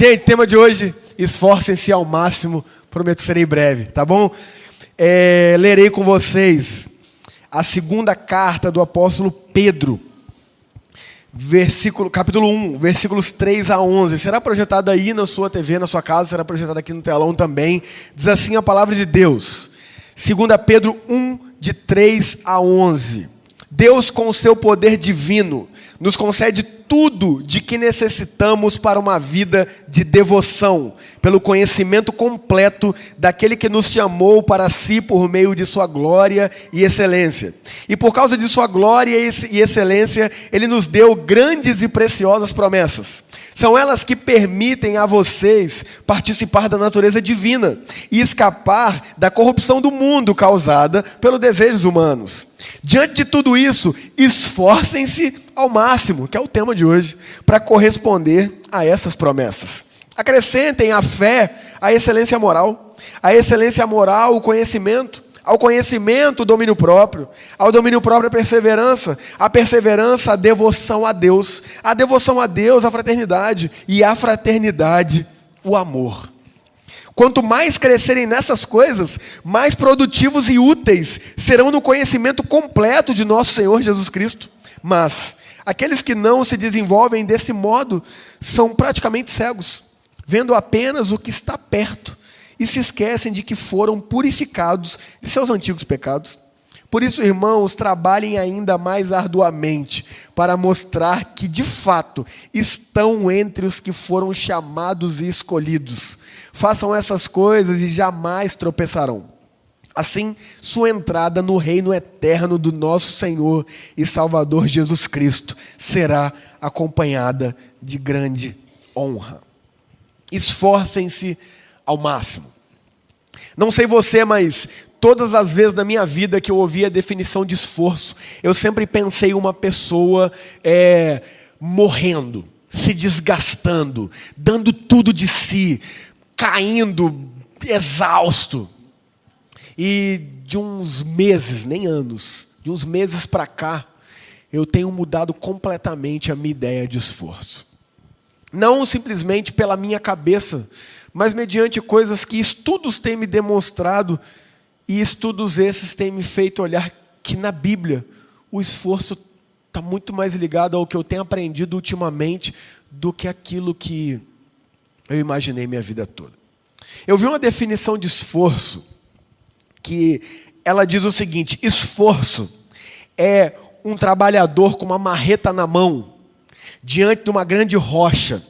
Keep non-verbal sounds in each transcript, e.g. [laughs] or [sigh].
Gente, tema de hoje: esforcem-se ao máximo. Prometo serei breve, tá bom? É, lerei com vocês a segunda carta do apóstolo Pedro, versículo, capítulo 1, versículos 3 a 11. Será projetado aí na sua TV, na sua casa, será projetado aqui no telão também. Diz assim a palavra de Deus. 2 Pedro 1, de 3 a 11. Deus, com o seu poder divino, nos concede tudo de que necessitamos para uma vida de devoção, pelo conhecimento completo daquele que nos chamou para si por meio de sua glória e excelência. E por causa de sua glória e excelência, ele nos deu grandes e preciosas promessas. São elas que permitem a vocês participar da natureza divina e escapar da corrupção do mundo causada pelos desejos humanos. Diante de tudo isso, esforcem-se ao máximo, que é o tema de hoje, para corresponder a essas promessas. Acrescentem à fé a excelência moral, a excelência moral, o conhecimento, ao conhecimento, o domínio próprio, ao domínio próprio, a perseverança, a perseverança, a devoção a Deus, a devoção a Deus, a fraternidade, e a fraternidade, o amor. Quanto mais crescerem nessas coisas, mais produtivos e úteis serão no conhecimento completo de nosso Senhor Jesus Cristo. Mas aqueles que não se desenvolvem desse modo são praticamente cegos, vendo apenas o que está perto e se esquecem de que foram purificados de seus antigos pecados. Por isso, irmãos, trabalhem ainda mais arduamente para mostrar que, de fato, estão entre os que foram chamados e escolhidos. Façam essas coisas e jamais tropeçarão. Assim, sua entrada no reino eterno do nosso Senhor e Salvador Jesus Cristo será acompanhada de grande honra. Esforcem-se ao máximo. Não sei você, mas todas as vezes na minha vida que eu ouvi a definição de esforço, eu sempre pensei uma pessoa é, morrendo, se desgastando, dando tudo de si, caindo, exausto. E de uns meses, nem anos, de uns meses para cá, eu tenho mudado completamente a minha ideia de esforço. Não simplesmente pela minha cabeça, mas mediante coisas que estudos têm me demonstrado, e estudos esses têm me feito olhar que na Bíblia o esforço está muito mais ligado ao que eu tenho aprendido ultimamente do que aquilo que eu imaginei minha vida toda. Eu vi uma definição de esforço que ela diz o seguinte: esforço é um trabalhador com uma marreta na mão, diante de uma grande rocha,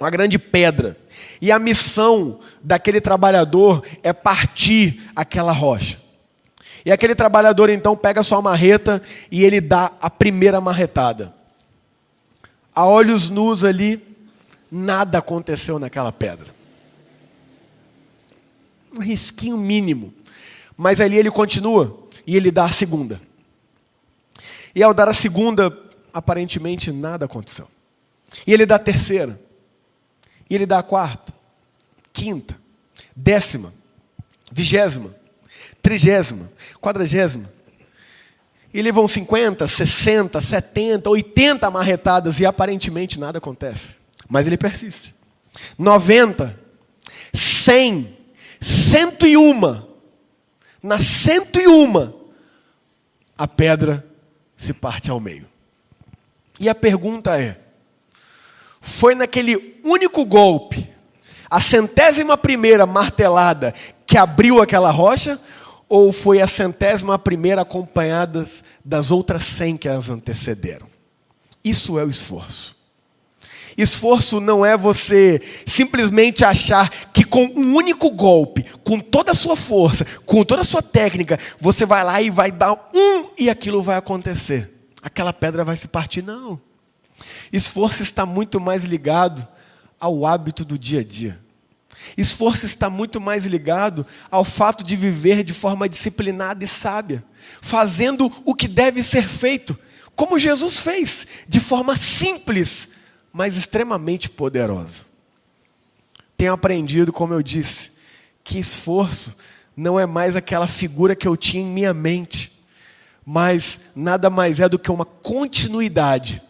uma grande pedra. E a missão daquele trabalhador é partir aquela rocha. E aquele trabalhador então pega sua marreta e ele dá a primeira marretada. A olhos nus ali, nada aconteceu naquela pedra. Um risquinho mínimo. Mas ali ele continua e ele dá a segunda. E ao dar a segunda, aparentemente nada aconteceu. E ele dá a terceira. E ele dá a quarta, quinta, décima, vigésima, trigésima, quadragésima. E levam 50, 60, 70, 80 marretadas e aparentemente nada acontece. Mas ele persiste. 90, 100, 101. Na 101, a pedra se parte ao meio. E a pergunta é: foi naquele único golpe, a centésima primeira martelada que abriu aquela rocha, ou foi a centésima primeira acompanhada das outras cem que as antecederam? Isso é o esforço. Esforço não é você simplesmente achar que com um único golpe, com toda a sua força, com toda a sua técnica, você vai lá e vai dar um e aquilo vai acontecer. Aquela pedra vai se partir. Não. Esforço está muito mais ligado ao hábito do dia a dia. Esforço está muito mais ligado ao fato de viver de forma disciplinada e sábia, fazendo o que deve ser feito, como Jesus fez, de forma simples, mas extremamente poderosa. Tenho aprendido, como eu disse, que esforço não é mais aquela figura que eu tinha em minha mente, mas nada mais é do que uma continuidade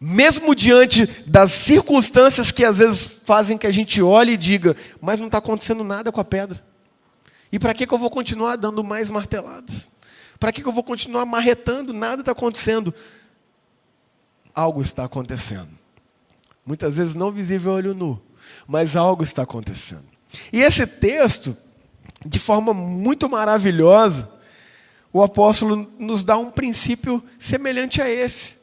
Mesmo diante das circunstâncias que às vezes fazem que a gente olhe e diga, mas não está acontecendo nada com a pedra. E para que, que eu vou continuar dando mais marteladas? Para que, que eu vou continuar marretando? Nada está acontecendo. Algo está acontecendo. Muitas vezes não visível a olho nu, mas algo está acontecendo. E esse texto, de forma muito maravilhosa, o apóstolo nos dá um princípio semelhante a esse.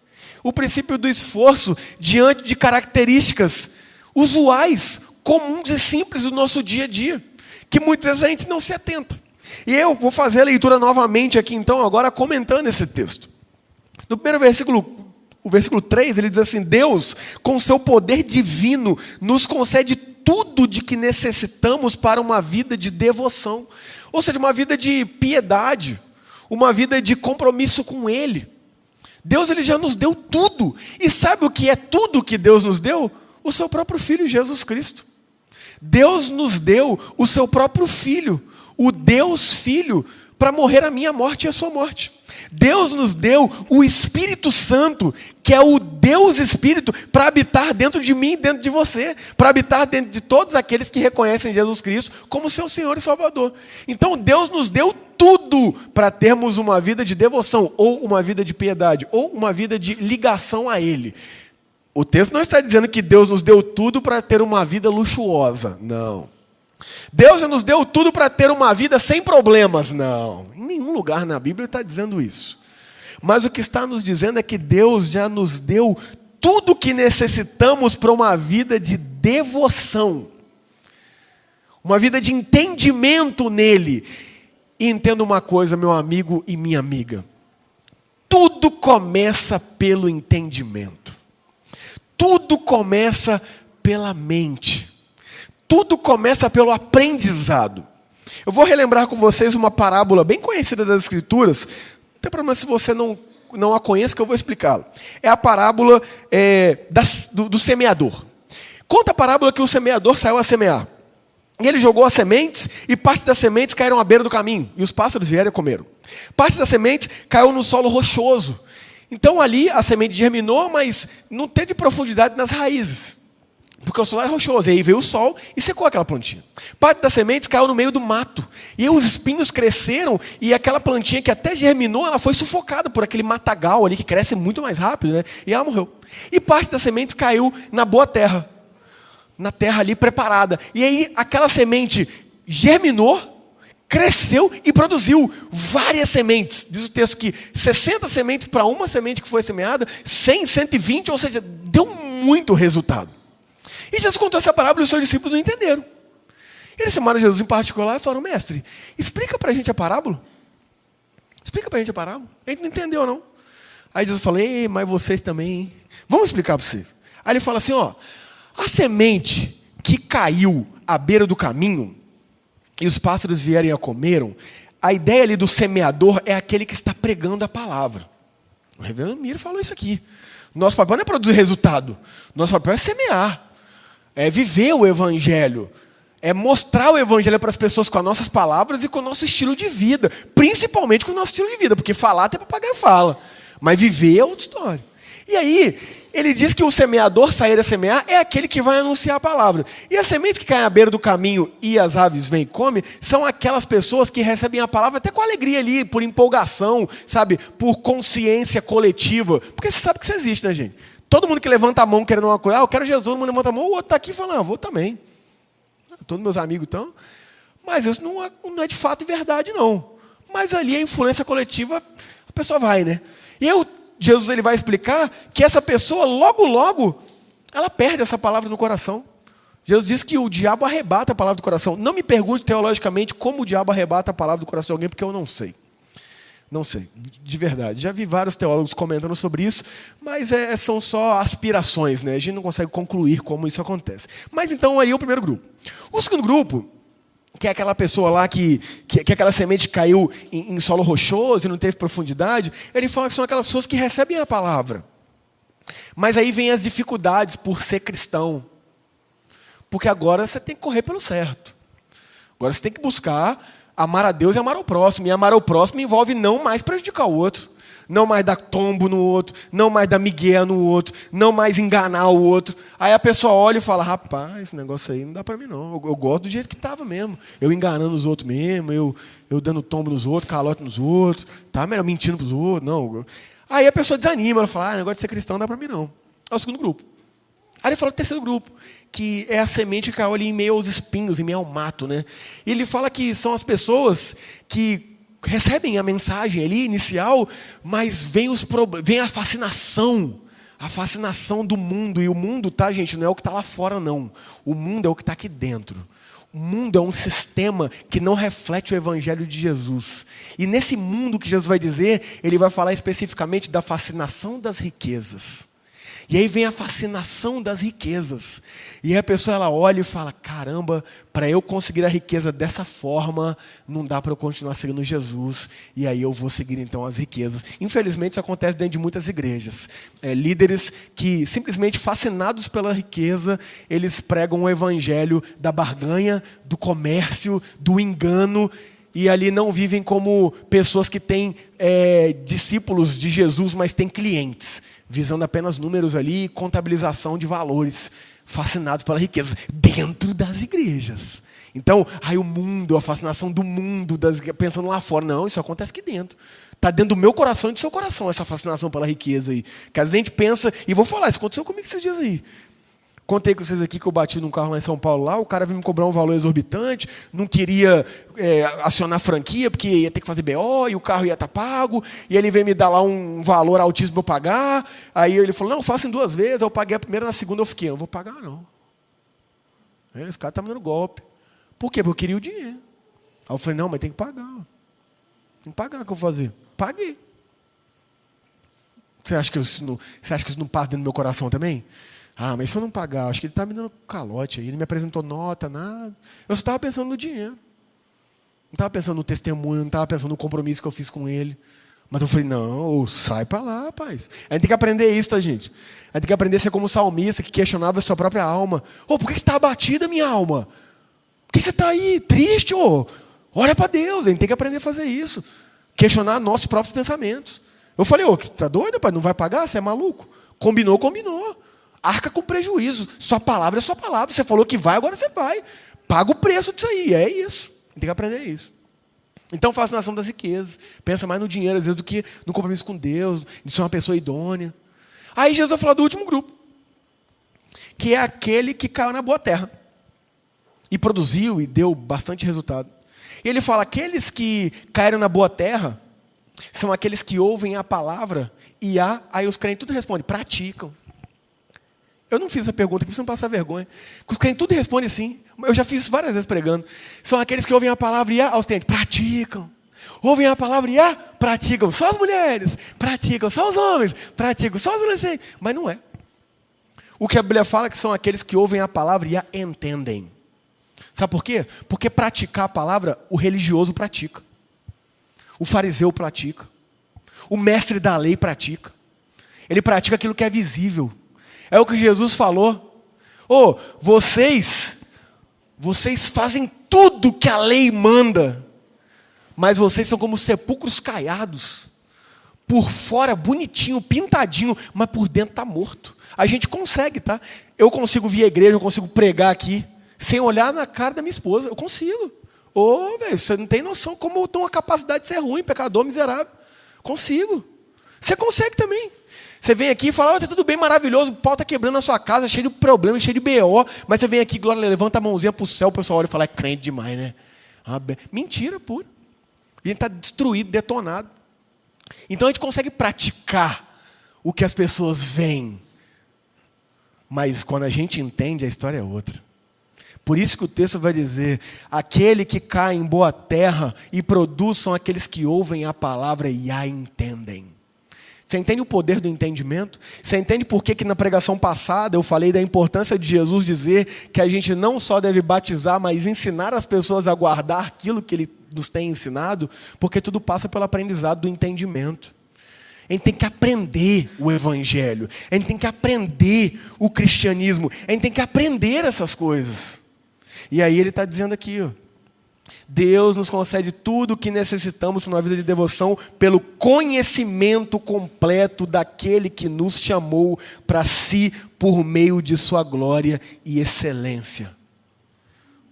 O princípio do esforço diante de características usuais, comuns e simples do nosso dia a dia, que muitas vezes a gente não se atenta. E eu vou fazer a leitura novamente aqui, então, agora comentando esse texto. No primeiro versículo, o versículo 3, ele diz assim: Deus, com seu poder divino, nos concede tudo de que necessitamos para uma vida de devoção, ou seja, uma vida de piedade, uma vida de compromisso com Ele. Deus ele já nos deu tudo. E sabe o que é tudo que Deus nos deu? O seu próprio filho Jesus Cristo. Deus nos deu o seu próprio filho, o Deus Filho, para morrer a minha morte e a sua morte. Deus nos deu o Espírito Santo, que é o Deus Espírito, para habitar dentro de mim dentro de você, para habitar dentro de todos aqueles que reconhecem Jesus Cristo como seu Senhor e Salvador. Então Deus nos deu tudo para termos uma vida de devoção, ou uma vida de piedade, ou uma vida de ligação a Ele. O texto não está dizendo que Deus nos deu tudo para ter uma vida luxuosa. Não. Deus nos deu tudo para ter uma vida sem problemas. Não. Em nenhum lugar na Bíblia está dizendo isso. Mas o que está nos dizendo é que Deus já nos deu tudo que necessitamos para uma vida de devoção. Uma vida de entendimento nele. E entenda uma coisa, meu amigo e minha amiga. Tudo começa pelo entendimento. Tudo começa pela mente. Tudo começa pelo aprendizado. Eu vou relembrar com vocês uma parábola bem conhecida das Escrituras. Não tem problema se você não, não a conhece, que eu vou explicá-la. É a parábola é, das, do, do semeador. Conta a parábola que o semeador saiu a semear. E ele jogou as sementes, e parte das sementes caíram à beira do caminho, e os pássaros vieram e comeram. Parte das sementes caiu no solo rochoso. Então ali a semente germinou, mas não teve profundidade nas raízes. Porque o solo era rochoso, e aí veio o sol e secou aquela plantinha. Parte das sementes caiu no meio do mato. E os espinhos cresceram, e aquela plantinha que até germinou, ela foi sufocada por aquele matagal ali que cresce muito mais rápido, né? E ela morreu. E parte das sementes caiu na boa terra. Na terra ali preparada. E aí aquela semente germinou, cresceu e produziu várias sementes. Diz o texto que 60 sementes para uma semente que foi semeada, 100, 120, ou seja, deu muito resultado. E Jesus contou essa parábola e os seus discípulos não entenderam. Eles chamaram Jesus em particular e falaram: Mestre, explica para a gente a parábola. Explica para a gente a parábola. A gente não entendeu, não. Aí Jesus falou: Ei, mas vocês também. Vamos explicar para você. Aí ele fala assim: Ó, a semente que caiu à beira do caminho e os pássaros vierem a comeram, a ideia ali do semeador é aquele que está pregando a palavra. O reverendo Miro falou isso aqui. Nosso papel não é produzir resultado, nosso papel é semear é viver o Evangelho, é mostrar o Evangelho para as pessoas com as nossas palavras e com o nosso estilo de vida, principalmente com o nosso estilo de vida, porque falar até papagaio fala, mas viver é outra história. E aí, ele diz que o semeador sair a semear é aquele que vai anunciar a palavra. E as sementes que caem à beira do caminho e as aves vêm e comem, são aquelas pessoas que recebem a palavra até com alegria ali, por empolgação, sabe, por consciência coletiva. Porque você sabe que isso existe, né, gente? Todo mundo que levanta a mão querendo uma coisa, ah, eu quero Jesus, todo mundo levanta a mão, o outro está aqui falando, ah, vou também. Todos meus amigos estão. Mas isso não é, não é de fato verdade, não. Mas ali a influência coletiva, a pessoa vai, né? E eu, Jesus ele vai explicar que essa pessoa, logo, logo, ela perde essa palavra no coração. Jesus diz que o diabo arrebata a palavra do coração. Não me pergunte teologicamente como o diabo arrebata a palavra do coração de alguém, porque eu não sei. Não sei, de verdade. Já vi vários teólogos comentando sobre isso, mas é, são só aspirações, né? A gente não consegue concluir como isso acontece. Mas então aí é o primeiro grupo. O segundo grupo, que é aquela pessoa lá que, que, que aquela semente caiu em, em, solo rochoso e não teve profundidade, ele fala que são aquelas pessoas que recebem a palavra. Mas aí vem as dificuldades por ser cristão. Porque agora você tem que correr pelo certo. Agora você tem que buscar amar a Deus é amar ao próximo. E amar ao próximo envolve não mais prejudicar o outro. Não mais dar tombo no outro, não mais dar migué no outro, não mais enganar o outro. Aí a pessoa olha e fala: rapaz, esse negócio aí não dá para mim não. Eu, eu, gosto do jeito que estava mesmo. Eu enganando os outros mesmo, eu, eu dando tombo nos outros, calote nos outros, tá melhor mentindo para os outros. Não. Aí a pessoa desanima, ela fala: ah, negócio de ser cristão não dá para mim não. É o segundo grupo. Aí ele fala do terceiro grupo, que é a semente que caiu ali em meio aos espinhos, em meio ao mato. Né? E ele fala que são as pessoas que recebem a mensagem ali inicial, mas vem, os, vem a fascinação, a fascinação do mundo. E o mundo, tá, gente, não é o que está lá fora, não. O mundo é o que está aqui dentro. O mundo é um sistema que não reflete o Evangelho de Jesus. E nesse mundo que Jesus vai dizer, ele vai falar especificamente da fascinação das riquezas. E aí vem a fascinação das riquezas. E aí a pessoa ela olha e fala: caramba, para eu conseguir a riqueza dessa forma, não dá para eu continuar seguindo Jesus. E aí eu vou seguir então as riquezas. Infelizmente isso acontece dentro de muitas igrejas. É, líderes que simplesmente fascinados pela riqueza, eles pregam o evangelho da barganha, do comércio, do engano e ali não vivem como pessoas que têm é, discípulos de Jesus, mas têm clientes, visando apenas números ali, contabilização de valores, fascinados pela riqueza, dentro das igrejas. Então, aí o mundo, a fascinação do mundo, das, pensando lá fora, não, isso acontece aqui dentro. Está dentro do meu coração e do seu coração, essa fascinação pela riqueza aí. Que a gente pensa, e vou falar, isso aconteceu comigo esses dias aí. Contei com vocês aqui que eu bati num carro lá em São Paulo, lá, o cara veio me cobrar um valor exorbitante, não queria é, acionar franquia, porque ia ter que fazer BO, e o carro ia estar tá pago, e ele veio me dar lá um valor altíssimo para pagar. Aí ele falou, não, faça em duas vezes, eu paguei a primeira, na segunda eu fiquei, não vou pagar não. É, esse cara está me dando golpe. Por quê? Porque eu queria o dinheiro. Aí eu falei, não, mas tem que pagar. Tem que pagar, o que eu vou fazer? Paguei. Você acha que você acha que isso não passa dentro do meu coração também? Ah, mas se eu não pagar, acho que ele está me dando calote aí. Ele me apresentou nota, nada. Eu só estava pensando no dinheiro. Não estava pensando no testemunho, não estava pensando no compromisso que eu fiz com ele. Mas eu falei, não, sai para lá, rapaz. A gente tem que aprender isso, tá, gente? A gente tem que aprender a ser como o salmista que questionava a sua própria alma. Ô, oh, por que você está abatida, minha alma? Por que você está aí, triste, ô? Oh? Olha para Deus, a gente tem que aprender a fazer isso. Questionar nossos próprios pensamentos. Eu falei, ô, oh, tá doido, pai? Não vai pagar? Você é maluco? Combinou, combinou arca com prejuízo. Sua palavra é sua palavra. Você falou que vai, agora você vai. Paga o preço disso aí. É isso. Tem que aprender isso. Então, fascinação das riquezas. Pensa mais no dinheiro, às vezes, do que no compromisso com Deus, de ser uma pessoa idônea. Aí Jesus vai falar do último grupo, que é aquele que caiu na boa terra. E produziu e deu bastante resultado. E ele fala: aqueles que caíram na boa terra são aqueles que ouvem a palavra e a, aí os crentes tudo respondem, praticam. Eu não fiz essa pergunta aqui, você não passar vergonha. Os crentes tudo responde sim. Eu já fiz isso várias vezes pregando. São aqueles que ouvem a palavra e a aos crentes, praticam. Ouvem a palavra e a praticam. Só as mulheres praticam, só os homens praticam, só os adolescentes. Mas não é. O que a Bíblia fala é que são aqueles que ouvem a palavra e a entendem. Sabe por quê? Porque praticar a palavra, o religioso pratica. O fariseu pratica. O mestre da lei pratica. Ele pratica aquilo que é visível. É o que Jesus falou. Oh, vocês, vocês fazem tudo que a lei manda, mas vocês são como sepulcros caiados. Por fora bonitinho, pintadinho, mas por dentro está morto. A gente consegue, tá? Eu consigo vir à igreja, eu consigo pregar aqui, sem olhar na cara da minha esposa. Eu consigo. Ô, oh, velho, você não tem noção como eu tenho a capacidade de ser ruim, pecador, miserável. Consigo. Você consegue também. Você vem aqui e fala, oh, tá tudo bem, maravilhoso, o pau está quebrando na sua casa, cheio de problemas, cheio de BO, mas você vem aqui, glória, levanta a mãozinha para o céu, o pessoal olha e fala, é crente demais, né? Ah, mentira pura. A gente está destruído, detonado. Então a gente consegue praticar o que as pessoas veem. Mas quando a gente entende, a história é outra. Por isso que o texto vai dizer: aquele que cai em boa terra e produz são aqueles que ouvem a palavra e a entendem. Você entende o poder do entendimento? Você entende por que, que na pregação passada eu falei da importância de Jesus dizer que a gente não só deve batizar, mas ensinar as pessoas a guardar aquilo que ele nos tem ensinado? Porque tudo passa pelo aprendizado do entendimento. A gente tem que aprender o Evangelho, a gente tem que aprender o cristianismo, a gente tem que aprender essas coisas. E aí ele está dizendo aqui, ó, Deus nos concede tudo o que necessitamos para uma vida de devoção pelo conhecimento completo daquele que nos chamou para si por meio de sua glória e excelência.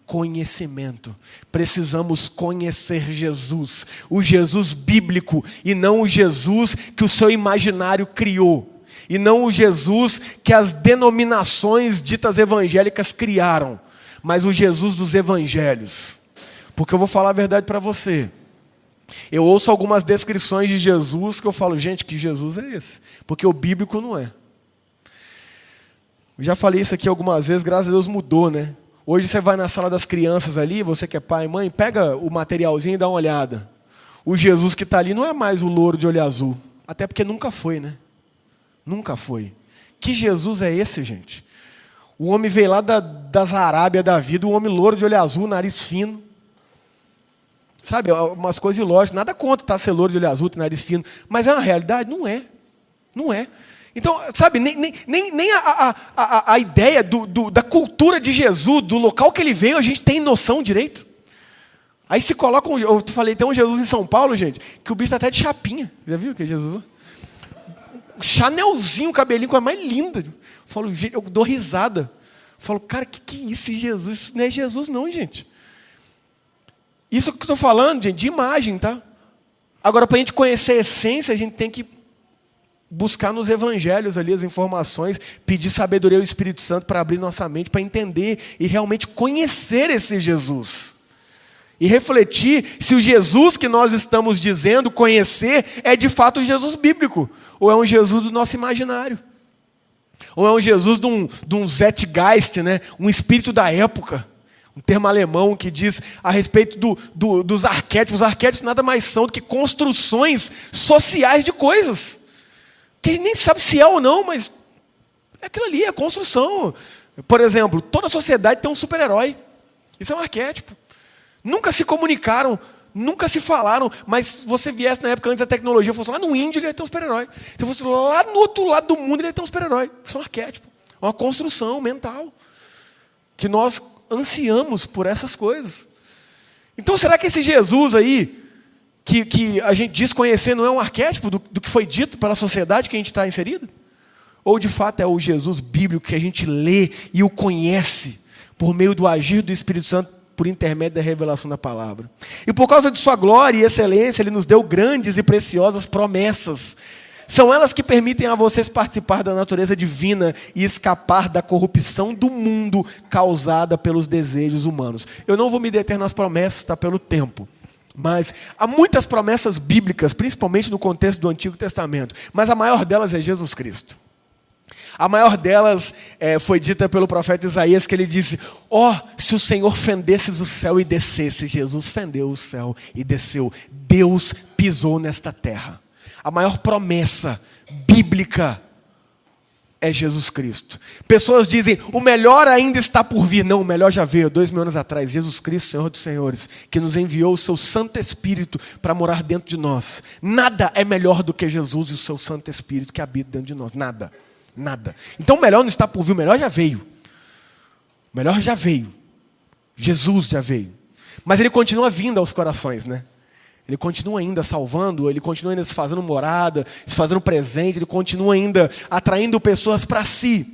Conhecimento. Precisamos conhecer Jesus, o Jesus bíblico e não o Jesus que o seu imaginário criou e não o Jesus que as denominações ditas evangélicas criaram, mas o Jesus dos evangelhos. Porque eu vou falar a verdade para você. Eu ouço algumas descrições de Jesus que eu falo, gente, que Jesus é esse? Porque o bíblico não é. Eu já falei isso aqui algumas vezes, graças a Deus mudou, né? Hoje você vai na sala das crianças ali, você que é pai e mãe, pega o materialzinho e dá uma olhada. O Jesus que está ali não é mais o louro de olho azul. Até porque nunca foi, né? Nunca foi. Que Jesus é esse, gente? O homem veio lá da, das Arábia da vida, o homem louro de olho azul, nariz fino. Sabe, umas coisas ilógicas. Nada contra tá, ser louro de olho azul, nariz fino. Mas é uma realidade? Não é. Não é. Então, sabe, nem, nem, nem a, a, a, a ideia do, do, da cultura de Jesus, do local que ele veio, a gente tem noção direito. Aí se coloca, um, eu falei, tem um Jesus em São Paulo, gente, que o bicho está até de chapinha. Já viu que é Jesus lá? Chanelzinho, cabelinho, coisa mais linda. Eu falo, eu dou risada. Eu falo, cara, que que é isso, Jesus? Isso não é Jesus, não, gente. Isso que eu estou falando, gente, de imagem, tá? Agora, para a gente conhecer a essência, a gente tem que buscar nos evangelhos ali as informações, pedir sabedoria ao Espírito Santo para abrir nossa mente, para entender e realmente conhecer esse Jesus e refletir se o Jesus que nós estamos dizendo conhecer é de fato o Jesus bíblico, ou é um Jesus do nosso imaginário, ou é um Jesus de um, de um Zeitgeist, né? um espírito da época, um termo alemão que diz a respeito do, do, dos arquétipos. Os arquétipos nada mais são do que construções sociais de coisas, que a gente nem sabe se é ou não, mas é aquilo ali, é construção. Por exemplo, toda sociedade tem um super-herói. Isso é um arquétipo. Nunca se comunicaram, nunca se falaram, mas se você viesse na época antes da tecnologia, fosse lá no índio, ele ia ter um super-herói. Se fosse lá no outro lado do mundo, ele ia ter um super-herói. Isso é um arquétipo, é uma construção mental. Que nós ansiamos por essas coisas. Então, será que esse Jesus aí, que, que a gente diz conhecer, não é um arquétipo do, do que foi dito pela sociedade que a gente está inserido? Ou de fato é o Jesus bíblico que a gente lê e o conhece por meio do agir do Espírito Santo por intermédio da revelação da palavra. E por causa de sua glória e excelência, ele nos deu grandes e preciosas promessas. São elas que permitem a vocês participar da natureza divina e escapar da corrupção do mundo causada pelos desejos humanos. Eu não vou me deter nas promessas, está pelo tempo. Mas há muitas promessas bíblicas, principalmente no contexto do Antigo Testamento, mas a maior delas é Jesus Cristo. A maior delas é, foi dita pelo profeta Isaías, que ele disse: Ó, oh, se o Senhor fendesse o céu e descesse, Jesus fendeu o céu e desceu. Deus pisou nesta terra. A maior promessa bíblica é Jesus Cristo. Pessoas dizem, o melhor ainda está por vir. Não, o melhor já veio, dois mil anos atrás. Jesus Cristo, Senhor dos Senhores, que nos enviou o seu Santo Espírito para morar dentro de nós. Nada é melhor do que Jesus e o seu Santo Espírito que habita dentro de nós. Nada. Nada. Então o melhor não está por vir, o melhor já veio. O melhor já veio. Jesus já veio. Mas ele continua vindo aos corações, né? Ele continua ainda salvando, ele continua ainda se fazendo morada, se fazendo presente, ele continua ainda atraindo pessoas para si.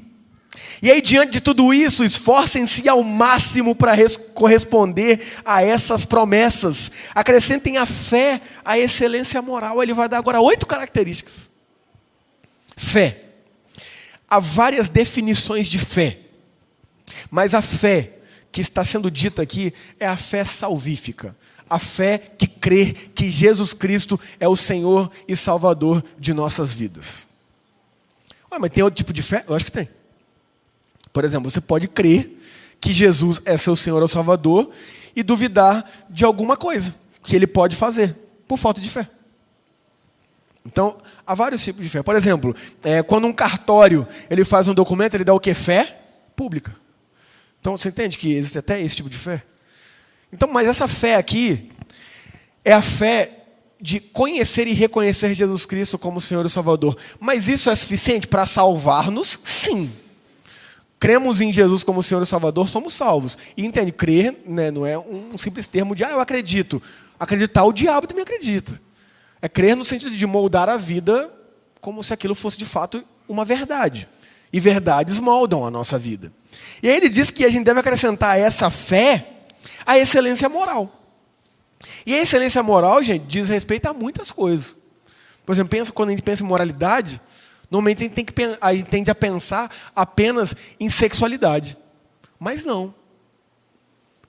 E aí, diante de tudo isso, esforcem-se ao máximo para corresponder a essas promessas. Acrescentem a fé, a excelência moral. Ele vai dar agora oito características: fé, Há várias definições de fé, mas a fé que está sendo dita aqui é a fé salvífica. A fé que crê que Jesus Cristo é o Senhor e Salvador de nossas vidas. Ué, mas tem outro tipo de fé? Lógico que tem. Por exemplo, você pode crer que Jesus é seu Senhor ou Salvador e duvidar de alguma coisa que ele pode fazer por falta de fé. Então, há vários tipos de fé. Por exemplo, é, quando um cartório ele faz um documento, ele dá o que? Fé pública. Então, você entende que existe até esse tipo de fé? Então, mas essa fé aqui é a fé de conhecer e reconhecer Jesus Cristo como Senhor e Salvador. Mas isso é suficiente para salvar-nos? Sim. cremos em Jesus como Senhor e Salvador, somos salvos. E entende, crer né, não é um simples termo de, ah, eu acredito. Acreditar, o diabo também acredita. É crer no sentido de moldar a vida como se aquilo fosse de fato uma verdade. E verdades moldam a nossa vida. E aí ele diz que a gente deve acrescentar essa fé a excelência moral. E a excelência moral, gente, diz respeito a muitas coisas. Por exemplo, pensa, quando a gente pensa em moralidade, normalmente a gente, tem que, a gente tende a pensar apenas em sexualidade. Mas não.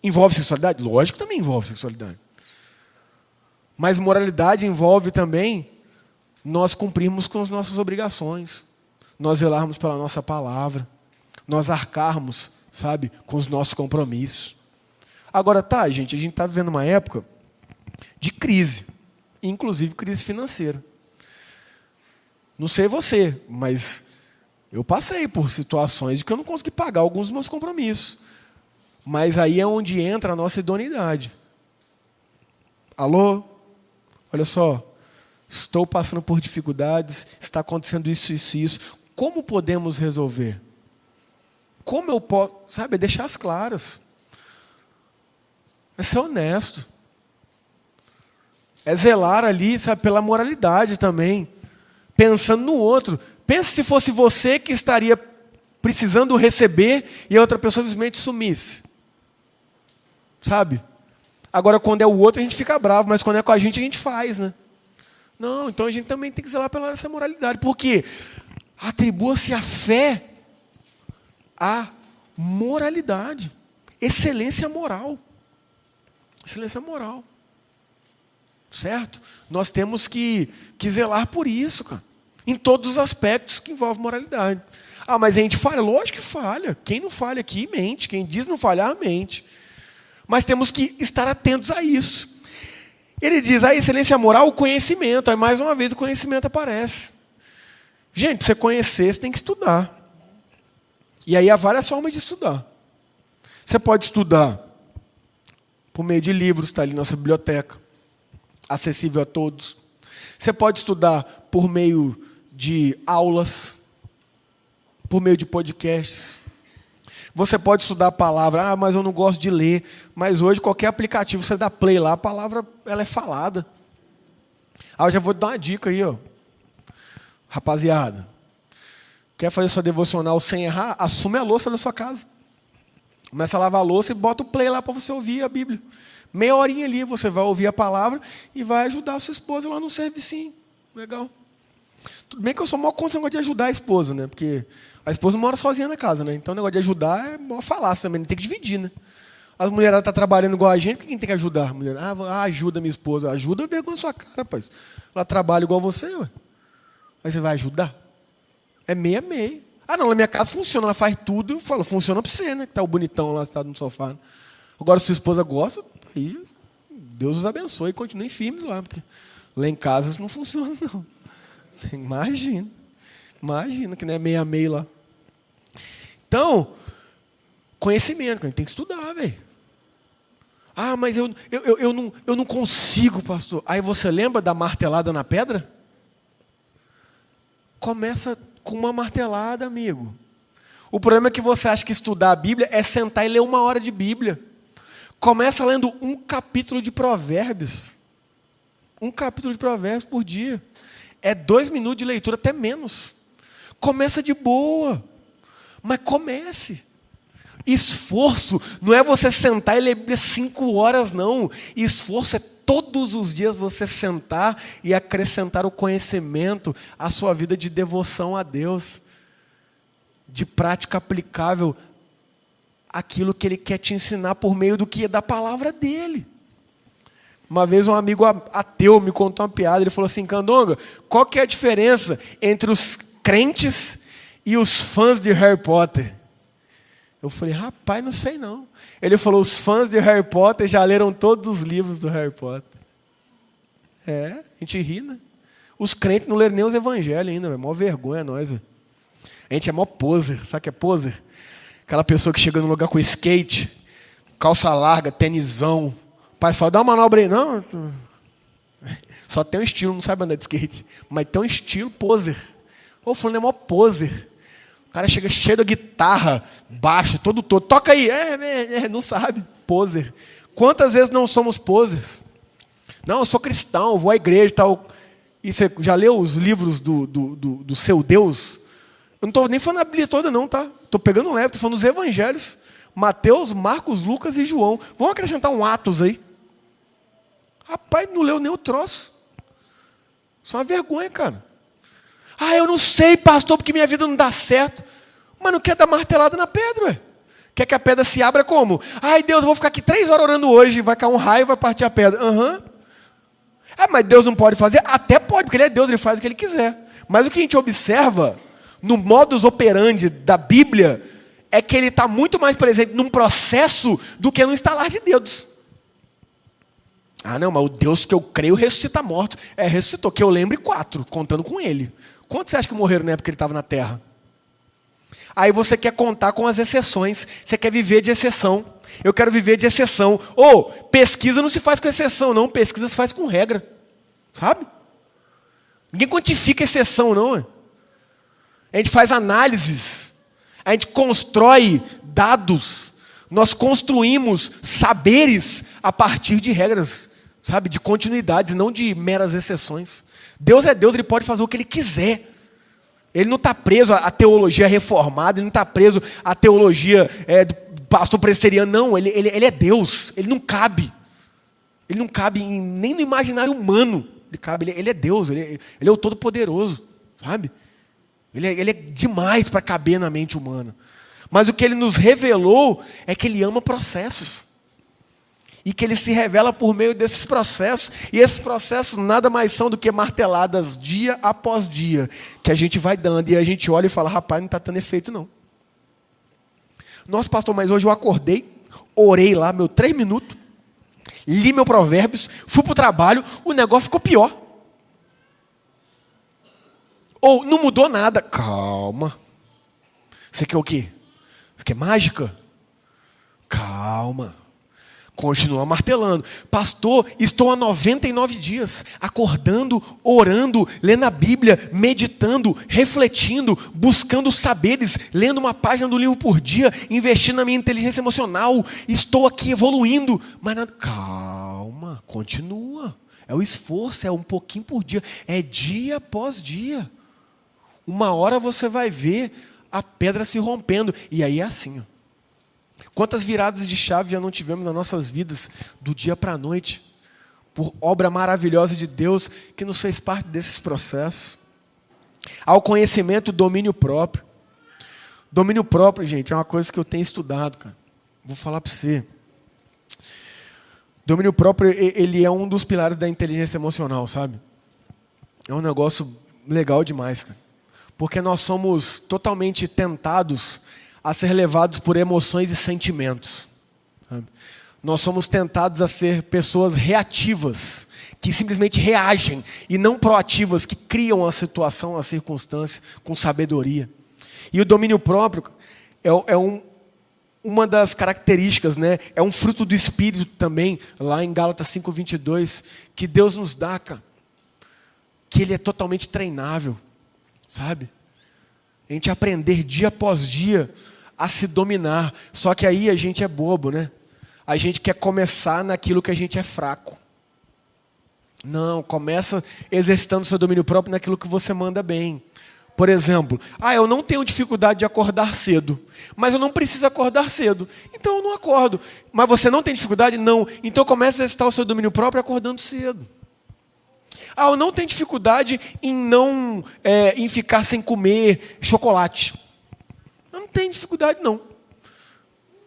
Envolve sexualidade? Lógico que também envolve sexualidade. Mas moralidade envolve também nós cumprirmos com as nossas obrigações, nós zelarmos pela nossa palavra, nós arcarmos, sabe, com os nossos compromissos. Agora tá, gente, a gente está vivendo uma época de crise, inclusive crise financeira. Não sei você, mas eu passei por situações de que eu não consegui pagar alguns dos meus compromissos. Mas aí é onde entra a nossa idoneidade. Alô? Olha só, estou passando por dificuldades, está acontecendo isso, isso e isso. Como podemos resolver? Como eu posso, sabe, deixar as claras. É ser honesto. É zelar ali, sabe, pela moralidade também. Pensando no outro. Pense se fosse você que estaria precisando receber e a outra pessoa simplesmente sumisse. Sabe? Agora, quando é o outro, a gente fica bravo, mas quando é com a gente, a gente faz, né? Não, então a gente também tem que zelar pela essa moralidade. Porque atribua-se a fé à moralidade, excelência moral. Excelência moral. Certo? Nós temos que, que zelar por isso, cara. Em todos os aspectos que envolvem moralidade. Ah, mas a gente falha? Lógico que falha. Quem não falha aqui, mente. Quem diz não falhar, mente. Mas temos que estar atentos a isso. Ele diz, a excelência moral, o conhecimento. Aí, mais uma vez, o conhecimento aparece. Gente, para você conhecer, você tem que estudar. E aí há várias formas de estudar. Você pode estudar por meio de livros, está ali nossa biblioteca, acessível a todos. Você pode estudar por meio de aulas, por meio de podcasts. Você pode estudar a palavra, ah, mas eu não gosto de ler. Mas hoje qualquer aplicativo você dá play lá, a palavra ela é falada. Ah, eu já vou dar uma dica aí, ó. Rapaziada, quer fazer sua devocional sem errar? Assume a louça da sua casa. Começa a lavar a louça e bota o play lá para você ouvir a Bíblia. Meia horinha ali, você vai ouvir a palavra e vai ajudar a sua esposa lá no serviço. Legal. Tudo bem que eu sou maior contra o negócio de ajudar a esposa, né? Porque a esposa mora sozinha na casa, né? Então o negócio de ajudar é maior falácia também, tem que dividir, né? A mulher está trabalhando igual a gente, quem tem que ajudar? A mulher, ah, ah, ajuda minha esposa. Ajuda vergonha na sua cara, rapaz. Ela trabalha igual você, ué. Aí você vai ajudar? É meia meia. Ah, não, na minha casa funciona, ela faz tudo. Eu falo, funciona para você, né? Que tá o bonitão lá sentado no sofá. Agora, se sua esposa gosta, aí Deus os abençoe e continue firmes lá, porque lá em casa isso não funciona, [laughs] não. Imagina. Imagina que não é meia meia lá. Então, conhecimento, a gente tem que estudar, velho. Ah, mas eu, eu, eu, eu, não, eu não consigo, pastor. Aí você lembra da martelada na pedra? Começa com uma martelada, amigo. O problema é que você acha que estudar a Bíblia é sentar e ler uma hora de Bíblia. Começa lendo um capítulo de Provérbios. Um capítulo de Provérbios por dia. É dois minutos de leitura, até menos. Começa de boa. Mas comece. Esforço não é você sentar e ler cinco horas, não. Esforço é todos os dias você sentar e acrescentar o conhecimento à sua vida de devoção a Deus, de prática aplicável aquilo que ele quer te ensinar por meio do que é da palavra dele. Uma vez um amigo ateu me contou uma piada, ele falou assim: "Candonga, qual que é a diferença entre os crentes e os fãs de Harry Potter?" Eu falei: "Rapaz, não sei não." Ele falou: os fãs de Harry Potter já leram todos os livros do Harry Potter. É, a gente ri, né? Os crentes não leram nem os evangelhos ainda, é mó vergonha nós. Véio. A gente é mó poser, sabe o que é poser? Aquela pessoa que chega no lugar com skate, calça larga, tenisão. O pai fala, dá uma manobra aí. Não, só tem um estilo, não sabe andar de skate. Mas tem um estilo poser. Ô, fulano é mó poser. Cara chega cheio da guitarra, baixo, todo todo. Toca aí. É, é, é, não sabe. Poser. Quantas vezes não somos posers? Não, eu sou cristão, vou à igreja e tal. E você já leu os livros do, do, do, do seu Deus? Eu não estou nem falando a Bíblia toda, não, tá? Estou pegando leve, estou falando dos evangelhos. Mateus, Marcos, Lucas e João. Vamos acrescentar um Atos aí. Rapaz, não leu nem o troço. Isso é uma vergonha, cara. Ah, eu não sei, pastor, porque minha vida não dá certo. Mas não quer dar martelada na pedra, ué. Quer que a pedra se abra como? Ai, Deus, eu vou ficar aqui três horas orando hoje, vai cair um raio e vai partir a pedra. Aham. Uhum. Ah, mas Deus não pode fazer? Até pode, porque Ele é Deus, Ele faz o que Ele quiser. Mas o que a gente observa no modus operandi da Bíblia é que Ele está muito mais presente num processo do que no instalar de dedos. Ah, não, mas o Deus que eu creio ressuscita mortos. É, ressuscitou, que eu lembre quatro, contando com Ele. Quantos você acha que morreram na época que Ele estava na terra? Aí você quer contar com as exceções, você quer viver de exceção. Eu quero viver de exceção. Ou, pesquisa não se faz com exceção, não, pesquisa se faz com regra. Sabe? Ninguém quantifica exceção, não. A gente faz análises, a gente constrói dados, nós construímos saberes a partir de regras, sabe? De continuidades, não de meras exceções. Deus é Deus, Ele pode fazer o que Ele quiser. Ele não está preso à teologia reformada, ele não está preso à teologia é, do pastor presteriano, não. Ele, ele, ele, é Deus, ele não cabe. Ele não cabe em, nem no imaginário humano. Ele cabe, ele, ele é Deus, ele, ele é o Todo-Poderoso, sabe? Ele é, ele é demais para caber na mente humana. Mas o que ele nos revelou é que ele ama processos e que ele se revela por meio desses processos, e esses processos nada mais são do que marteladas dia após dia, que a gente vai dando e a gente olha e fala: rapaz, não está tendo efeito não. Nossa, pastor, mas hoje eu acordei, orei lá, meu três minutos, li meu provérbios, fui para o trabalho, o negócio ficou pior. Ou não mudou nada. Calma. Você quer o quê? Você quer mágica? Calma. Continua martelando. Pastor, estou há 99 dias acordando, orando, lendo a Bíblia, meditando, refletindo, buscando saberes, lendo uma página do livro por dia, investindo na minha inteligência emocional. Estou aqui evoluindo. Mas nada... calma, continua. É o esforço, é um pouquinho por dia, é dia após dia. Uma hora você vai ver a pedra se rompendo. E aí é assim, ó. Quantas viradas de chave já não tivemos nas nossas vidas, do dia para a noite, por obra maravilhosa de Deus que nos fez parte desses processos? Ao conhecimento, domínio próprio. Domínio próprio, gente, é uma coisa que eu tenho estudado, cara. Vou falar para você. Domínio próprio, ele é um dos pilares da inteligência emocional, sabe? É um negócio legal demais, cara. Porque nós somos totalmente tentados a ser levados por emoções e sentimentos. Nós somos tentados a ser pessoas reativas, que simplesmente reagem, e não proativas, que criam a situação, a circunstância, com sabedoria. E o domínio próprio é, é um, uma das características, né? é um fruto do Espírito também, lá em Gálatas 5,22, que Deus nos dá, que ele é totalmente treinável, sabe? A gente aprender dia após dia a se dominar. Só que aí a gente é bobo, né? A gente quer começar naquilo que a gente é fraco. Não, começa exercitando seu domínio próprio naquilo que você manda bem. Por exemplo, ah, eu não tenho dificuldade de acordar cedo, mas eu não preciso acordar cedo, então eu não acordo. Mas você não tem dificuldade? Não. Então comece a exercitar o seu domínio próprio acordando cedo. Ah, eu não tenho dificuldade em não é, em ficar sem comer chocolate. Tenho dificuldade, não.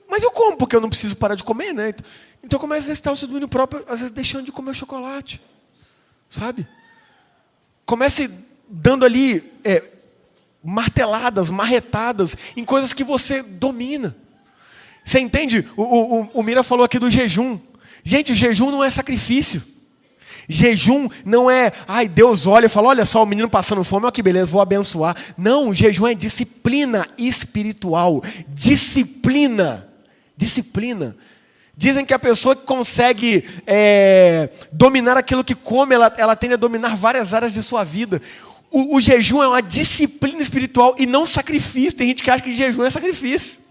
Mas eu como, porque eu não preciso parar de comer, né? Então eu começo a exercitar o seu domínio próprio, às vezes deixando de comer chocolate. Sabe? Comece dando ali é, marteladas, marretadas em coisas que você domina. Você entende? O, o, o Mira falou aqui do jejum. Gente, o jejum não é sacrifício. Jejum não é, ai, Deus olha e fala: olha só, o menino passando fome, olha que beleza, vou abençoar. Não, jejum é disciplina espiritual. Disciplina. Disciplina. Dizem que a pessoa que consegue é, dominar aquilo que come, ela, ela tende a dominar várias áreas de sua vida. O, o, jejum é uma disciplina espiritual e não sacrifício. Tem gente que acha que jejum é sacrifício.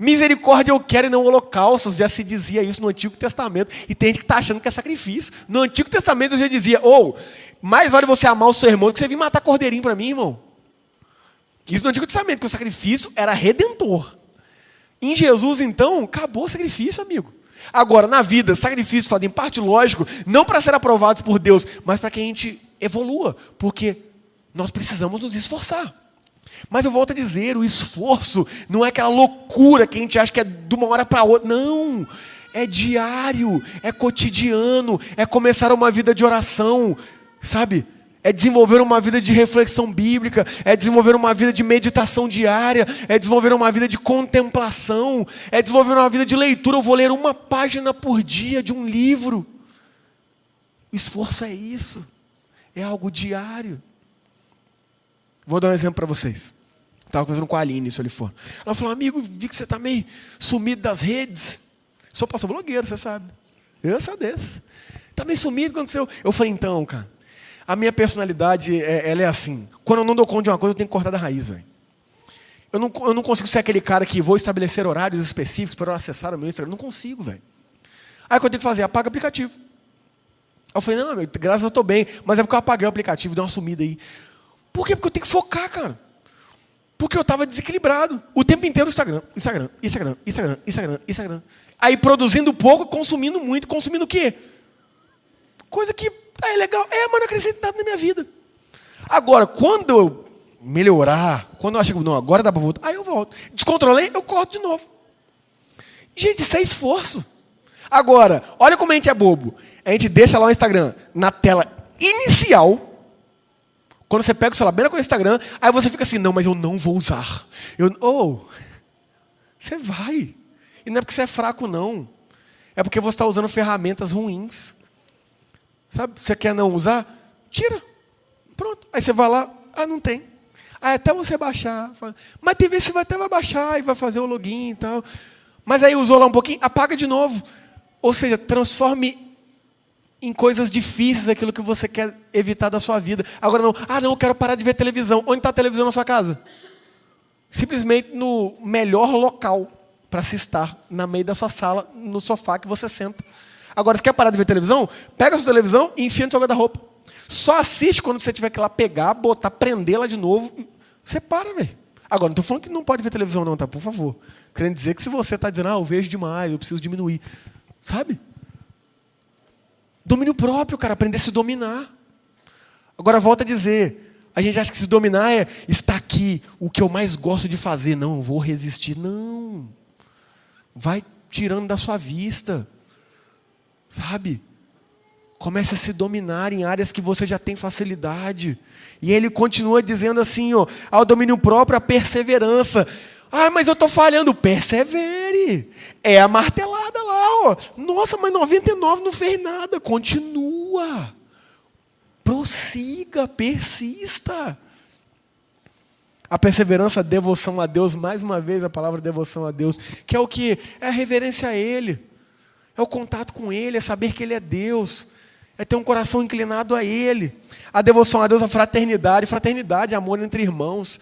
Misericórdia eu quero e não holocaustos. Já se dizia isso no Antigo Testamento. E tem gente que está achando que é sacrifício. No Antigo Testamento já dizia: ou, oh, mais vale você amar o seu irmão do que você vir matar cordeirinho para mim, irmão. Isso no Antigo Testamento, que o sacrifício era redentor. Em Jesus, então, acabou o sacrifício, amigo. Agora, na vida, sacrifício fazem parte, lógico, não para ser aprovados por Deus, mas para que a gente evolua, porque nós precisamos nos esforçar. Mas eu volto a dizer, o esforço não é aquela loucura que a gente acha que é de uma hora para outra. Não, é diário, é cotidiano, é começar uma vida de oração, sabe? É desenvolver uma vida de reflexão bíblica, é desenvolver uma vida de meditação diária, é desenvolver uma vida de contemplação, é desenvolver uma vida de leitura. Eu vou ler uma página por dia de um livro. O esforço é isso, é algo diário. Vou dar um exemplo para vocês. Estava conversando com a Aline, isso ali for. Ela falou, amigo, vi que você está meio sumido das redes. Sou pastor blogueiro, você sabe. Eu sou desse. Está meio sumido, aconteceu? Eu falei, então, cara, a minha personalidade, é, ela é assim. Quando eu não dou conta de uma coisa, eu tenho que cortar da raiz, velho. Eu não, eu não consigo ser aquele cara que vou estabelecer horários específicos para eu acessar o meu Instagram. Não consigo, velho. Aí o que eu tenho que fazer? Apaga o aplicativo. Eu falei, não, meu, graças a Deus eu estou bem, mas é porque eu apaguei o aplicativo, dei uma sumida aí. Por quê? Porque eu tenho que focar, cara. Porque eu estava desequilibrado. O tempo inteiro Instagram, Instagram, Instagram, Instagram, Instagram, Instagram. Aí produzindo pouco, consumindo muito. Consumindo o quê? Coisa que é legal. É, mas não acrescenta nada na minha vida. Agora, quando eu melhorar, quando eu acho que não, agora dá para voltar, aí eu volto. Descontrolei, eu corto de novo. Gente, isso é esforço. Agora, olha como a gente é bobo. A gente deixa lá o Instagram na tela inicial quando você pega o celular bem com o Instagram, aí você fica assim, não, mas eu não vou usar. Eu, oh, você vai. E não é porque você é fraco, não. É porque você está usando ferramentas ruins. Sabe? Você quer não usar? Tira. Pronto. Aí você vai lá, ah, não tem. Aí até você baixar. Mas tem vezes que você até vai baixar e vai fazer o login e tal. Mas aí usou lá um pouquinho, apaga de novo. Ou seja, transforme em coisas difíceis aquilo que você quer evitar da sua vida. Agora não, ah não, eu quero parar de ver televisão. Onde está a televisão na sua casa? Simplesmente no melhor local para se estar, na meio da sua sala, no sofá que você senta. Agora, se quer parar de ver televisão, pega a sua televisão e enfia no seu guarda-roupa. Só assiste quando você tiver que ir lá pegar, botar, prender la de novo. Você para, velho. Agora, não estou falando que não pode ver televisão, não, tá? Por favor. Querendo dizer que se você está dizendo, ah, eu vejo demais, eu preciso diminuir. Sabe? Domínio próprio, cara, aprender a se dominar. Agora volta a dizer, a gente acha que se dominar é estar aqui, o que eu mais gosto de fazer. Não, eu vou resistir. Não. Vai tirando da sua vista. Sabe? Comece a se dominar em áreas que você já tem facilidade. E ele continua dizendo assim, ó, ao domínio próprio, a perseverança. Ah, mas eu estou falhando. Persevere. É a martelada Nossa, mas 99 não fez nada. Continua. Prossiga, persista. A perseverança, a devoção a Deus, mais uma vez a palavra devoção a Deus, que é o que? É a reverência a Ele, é o contato com Ele, é saber que Ele é Deus, é ter um coração inclinado a Ele. A devoção a Deus, a fraternidade, fraternidade, amor entre irmãos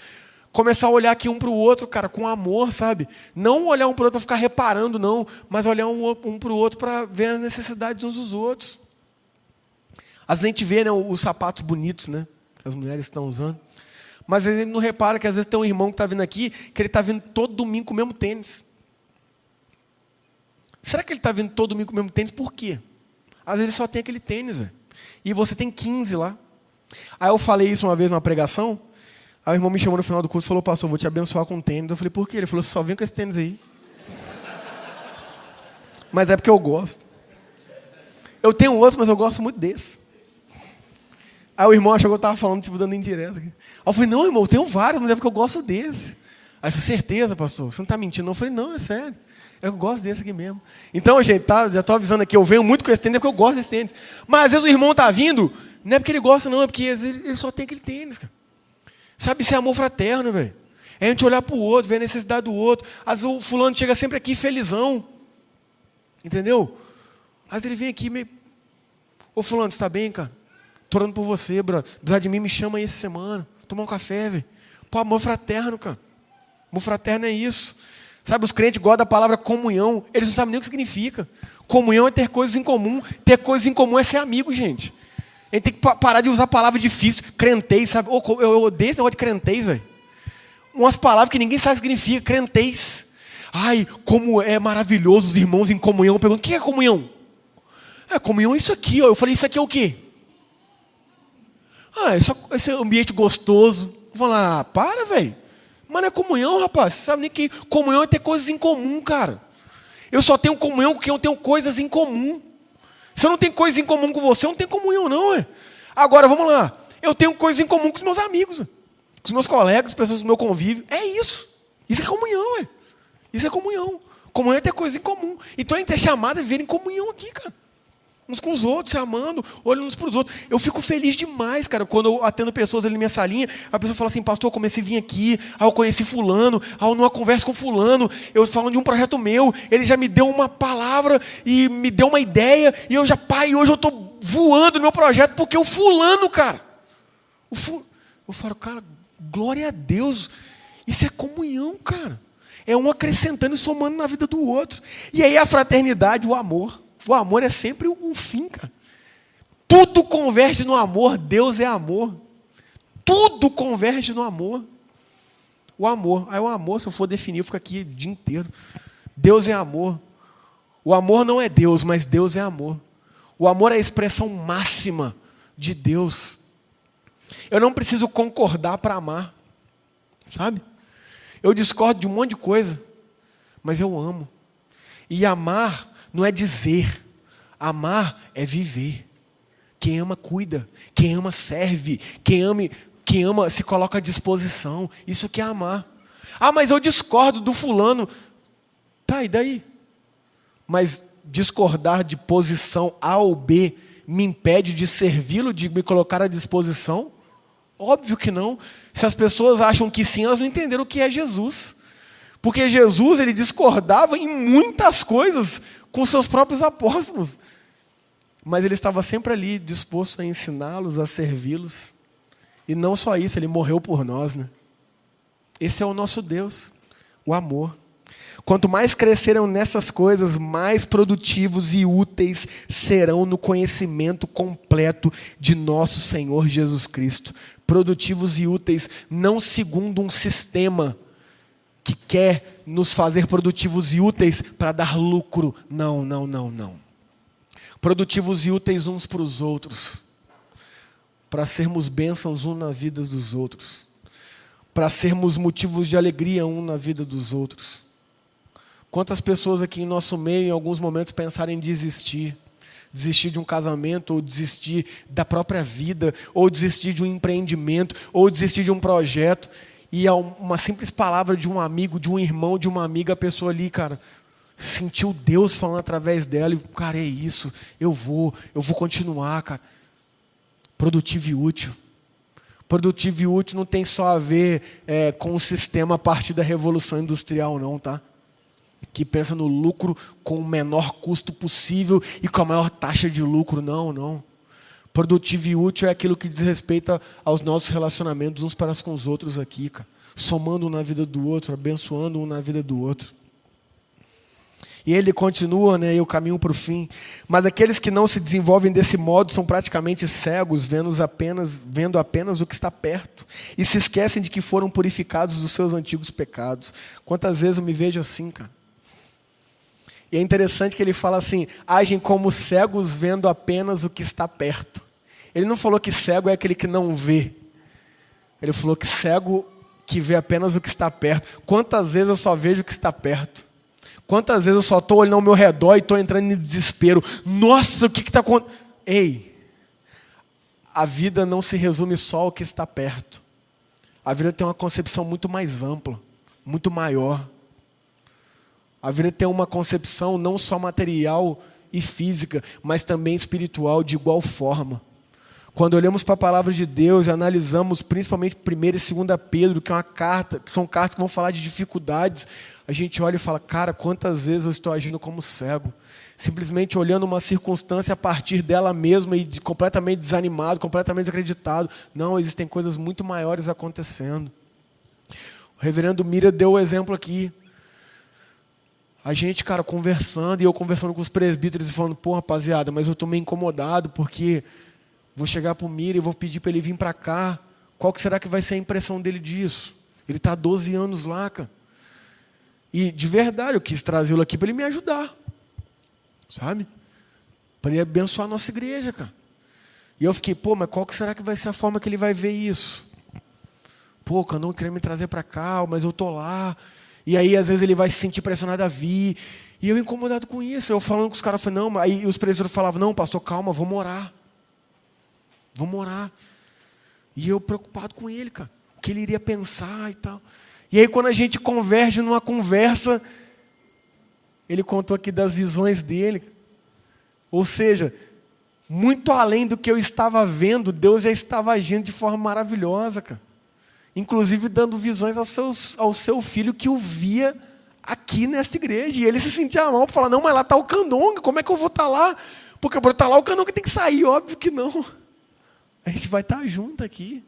começar a olhar aqui um para o outro, cara, com amor, sabe? Não olhar um para o outro para ficar reparando, não, mas olhar um, um para o outro para ver as necessidades uns dos outros. Às vezes a gente vê né, os sapatos bonitos, né? Que as mulheres estão usando. Mas a gente não repara que às vezes tem um irmão que está vindo aqui, que ele está vindo todo domingo com o mesmo tênis. Será que ele está vindo todo domingo com o mesmo tênis? Por quê? Às vezes ele só tem aquele tênis, velho. E você tem 15 lá. Aí eu falei isso uma vez numa pregação. Aí o irmão me chamou no final do curso e falou, pastor, vou te abençoar com tênis. Eu falei, por quê? Ele falou, só vem com esse tênis aí. Mas é porque eu gosto. Eu tenho outro, mas eu gosto muito desse. Aí o irmão achou que eu estava falando, tipo, dando indireta. Aí eu falei, não, irmão, eu tenho vários, mas é porque eu gosto desse. Aí ele falou, certeza, pastor? Você não está mentindo? Eu falei, não, é sério. Eu gosto desse aqui mesmo. Então, gente, tá, já estou avisando aqui, eu venho muito com esse tênis, é porque eu gosto desse tênis. Mas às vezes o irmão está vindo, não é porque ele gosta, não, é porque vezes ele só tem aquele tênis, cara. Sabe, isso é amor fraterno, velho. É a gente olhar para o outro, ver a necessidade do outro. Às vezes o fulano chega sempre aqui felizão. Entendeu? Às vezes ele vem aqui meio. Ô fulano, está bem, cara? Tô orando por você, bro. Precisar de mim, me chama aí essa semana. Tomar um café, velho. Pô, amor fraterno, cara. Amor fraterno é isso. Sabe, os crentes gostam da palavra comunhão. Eles não sabem nem o que significa. Comunhão é ter coisas em comum. Ter coisas em comum é ser amigo, gente. A gente tem que parar de usar palavra difícil. Crentez, sabe? Eu odeio esse negócio de crentez, velho. Umas palavras que ninguém sabe o que significa. Crentez. Ai, como é maravilhoso os irmãos em comunhão. Eu pergunto, o que é comunhão? É, comunhão é isso aqui, ó. Eu falei, isso aqui é o quê? Ah, é só esse ambiente gostoso. Vou falar, ah, para, velho. Mas não é comunhão, rapaz. Você sabe nem que comunhão é ter coisas em comum, cara. Eu só tenho comunhão com quem eu tenho coisas em comum. Se eu não tenho coisas em comum com você, eu não tenho comunhão, não, é. Agora, vamos lá. Eu tenho coisas em comum com os meus amigos, com os meus colegas, pessoas do meu convívio. É isso. Isso é comunhão, é. Isso é comunhão. Comunhão é ter coisas em comum. Então a gente é chamado a viver em comunhão aqui, cara uns com os outros, se amando, olhando uns para os outros. Eu fico feliz demais, cara, quando eu atendo pessoas ali na minha salinha, a pessoa fala assim, pastor, eu comecei a vir aqui, aí eu conheci fulano, aí eu numa conversa com fulano, eu falando de um projeto meu, ele já me deu uma palavra e me deu uma ideia, e eu já, pai, hoje eu estou voando no meu projeto, porque o fulano, cara, o fu... eu falo, cara, glória a Deus, isso é comunhão, cara. É um acrescentando e somando na vida do outro. E aí a fraternidade, o amor. O amor é sempre o fim, cara. Tudo converge no amor, Deus é amor. Tudo converge no amor. O amor. Aí o amor, se eu for definir, eu fico aqui o dia inteiro. Deus é amor. O amor não é Deus, mas Deus é amor. O amor é a expressão máxima de Deus. Eu não preciso concordar para amar. Sabe? Eu discordo de um monte de coisa, mas eu amo. E amar não é dizer. Amar é viver. Quem ama, cuida. Quem ama, serve. Quem ama, quem ama se coloca à disposição. Isso que é amar. Ah, mas eu discordo do fulano. Tá, e daí? Mas discordar de posição A ou B me impede de servi-lo, de me colocar à disposição? Óbvio que não. Se as pessoas acham que sim, elas não entenderam o que é Jesus. Porque Jesus ele discordava em muitas coisas com seus próprios apóstolos. Mas ele estava sempre ali disposto a ensiná-los, a servi-los. E não só isso, ele morreu por nós, né? Esse é o nosso Deus, o amor. Quanto mais crescerem nessas coisas, mais produtivos e úteis serão no conhecimento completo de nosso Senhor Jesus Cristo. Produtivos e úteis, não segundo um sistema que quer nos fazer produtivos e úteis para dar lucro. Não, não, não, não. Produtivos e úteis uns para os outros, para sermos bênçãos um na vida dos outros, para sermos motivos de alegria um na vida dos outros. Quantas pessoas aqui em nosso meio, em alguns momentos, pensaram em desistir? Desistir de um casamento, ou desistir da própria vida, ou desistir de um empreendimento, ou desistir de um projeto e a uma simples palavra de um amigo, de um irmão, de uma amiga, a pessoa ali, cara, sentiu Deus falando através dela e, cara, é isso, eu vou, eu vou continuar, cara. Produtivo e útil. Produtivo e útil não tem só a ver é, com o sistema a partir da Revolução Industrial, não, tá? Que pensa no lucro com o menor custo possível e com a maior taxa de lucro, não, não. Produtivo e útil é aquilo que diz respeito aos nossos relacionamentos uns para com os outros aqui, cara. Somando um na vida do outro, abençoando um na vida do outro. E ele continua, né, e o caminho para o fim. Mas aqueles que não se desenvolvem desse modo são praticamente cegos, vendo apenas, vendo apenas o que está perto. E se esquecem de que foram purificados dos seus antigos pecados. Quantas vezes eu me vejo assim, cara? E é interessante que ele fala assim: agem como cegos vendo apenas o que está perto. Ele não falou que cego é aquele que não vê. Ele falou que cego que vê apenas o que está perto. Quantas vezes eu só vejo o que está perto? Quantas vezes eu só estou olhando ao meu redor e estou entrando em desespero? Nossa, o que está acontecendo? Ei, a vida não se resume só ao que está perto. A vida tem uma concepção muito mais ampla, muito maior. A vida tem uma concepção não só material e física, mas também espiritual de igual forma. Quando olhamos para a palavra de Deus e analisamos principalmente 1 e 2 Pedro, que é uma carta, que são cartas que vão falar de dificuldades, a gente olha e fala, cara, quantas vezes eu estou agindo como cego? Simplesmente olhando uma circunstância a partir dela mesma e de, completamente desanimado, completamente desacreditado. Não, existem coisas muito maiores acontecendo. O reverendo Mira deu o exemplo aqui. A gente, cara, conversando, e eu conversando com os presbíteros e falando, pô, rapaziada, mas eu estou meio incomodado porque vou chegar para o Mira e vou pedir para ele vir para cá. Qual que será que vai ser a impressão dele disso? Ele está há 12 anos lá, cara. E de verdade, eu quis trazê-lo aqui para ele me ajudar. Sabe? Para ele abençoar a nossa igreja, cara. E eu fiquei, pô, mas qual que será que vai ser a forma que ele vai ver isso? Pô, eu não queria me trazer para cá, mas eu tô lá. E aí, às vezes, ele vai se sentir pressionado a vir. E eu incomodado com isso. Eu falando com os caras, falei, não, aí os presbíteros falavam, não, pastor, calma, vamos orar. Vamos orar. E eu preocupado com ele, cara. O que ele iria pensar e tal. E aí, quando a gente converge numa conversa, ele contou aqui das visões dele. Ou seja, muito além do que eu estava vendo, Deus já estava agindo de forma maravilhosa, cara inclusive dando visões ao, seus, ao seu filho que o via aqui nessa igreja. E ele se sentia mal para falar: não, mas lá está o candonga, como é que eu vou estar tá lá? Porque para estar tá lá o candonga tem que sair, óbvio que não. A gente vai estar tá junto aqui.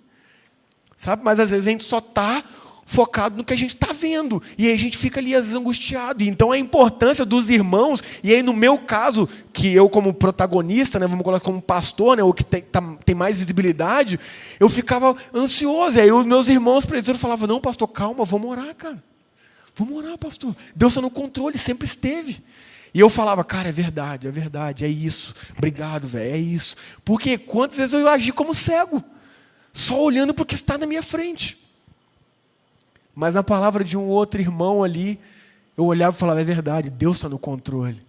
Sabe? Mas às vezes a gente só está focado no que a gente está vendo. E aí a gente fica ali angustiado. Então a importância dos irmãos, e aí no meu caso, que eu como protagonista, né, vamos colocar como pastor, né, o que tem, tá, tem mais visibilidade, eu ficava ansioso. E aí os meus irmãos presbíteros falavam, não pastor, calma, vamos orar, cara. Vamos orar, pastor. Deus está no controle, sempre esteve. E eu falava, cara, é verdade, é verdade, é isso. Obrigado, velho, é isso. Porque quantas vezes eu agi como cego, só olhando para o que está na minha frente. Mas na palavra de um outro irmão ali, eu olhava e falava: é verdade, Deus está no controle.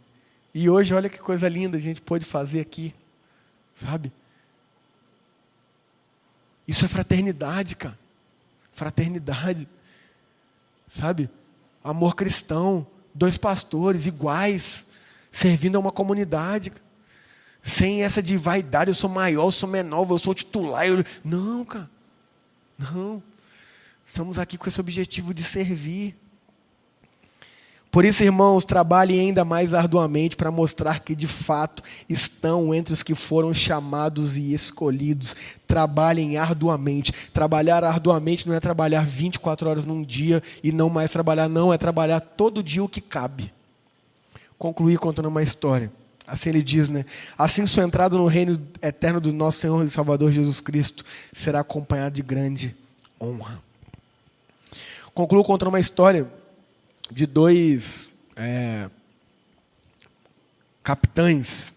E hoje, olha que coisa linda a gente pode fazer aqui, sabe? Isso é fraternidade, cara. Fraternidade, sabe? Amor cristão, dois pastores iguais, servindo a uma comunidade. Sem essa de vaidade, eu sou maior, eu sou menor, eu sou titular. Eu... Não, cara. Não. Estamos aqui com esse objetivo de servir. Por isso, irmãos, trabalhem ainda mais arduamente para mostrar que de fato estão entre os que foram chamados e escolhidos. Trabalhem arduamente. Trabalhar arduamente não é trabalhar 24 horas num dia e não mais trabalhar, não, é trabalhar todo dia o que cabe. Concluir contando uma história. Assim ele diz, né? Assim sua entrada no reino eterno do nosso Senhor e Salvador Jesus Cristo será acompanhada de grande honra. Concluo contando uma história de dois é, capitães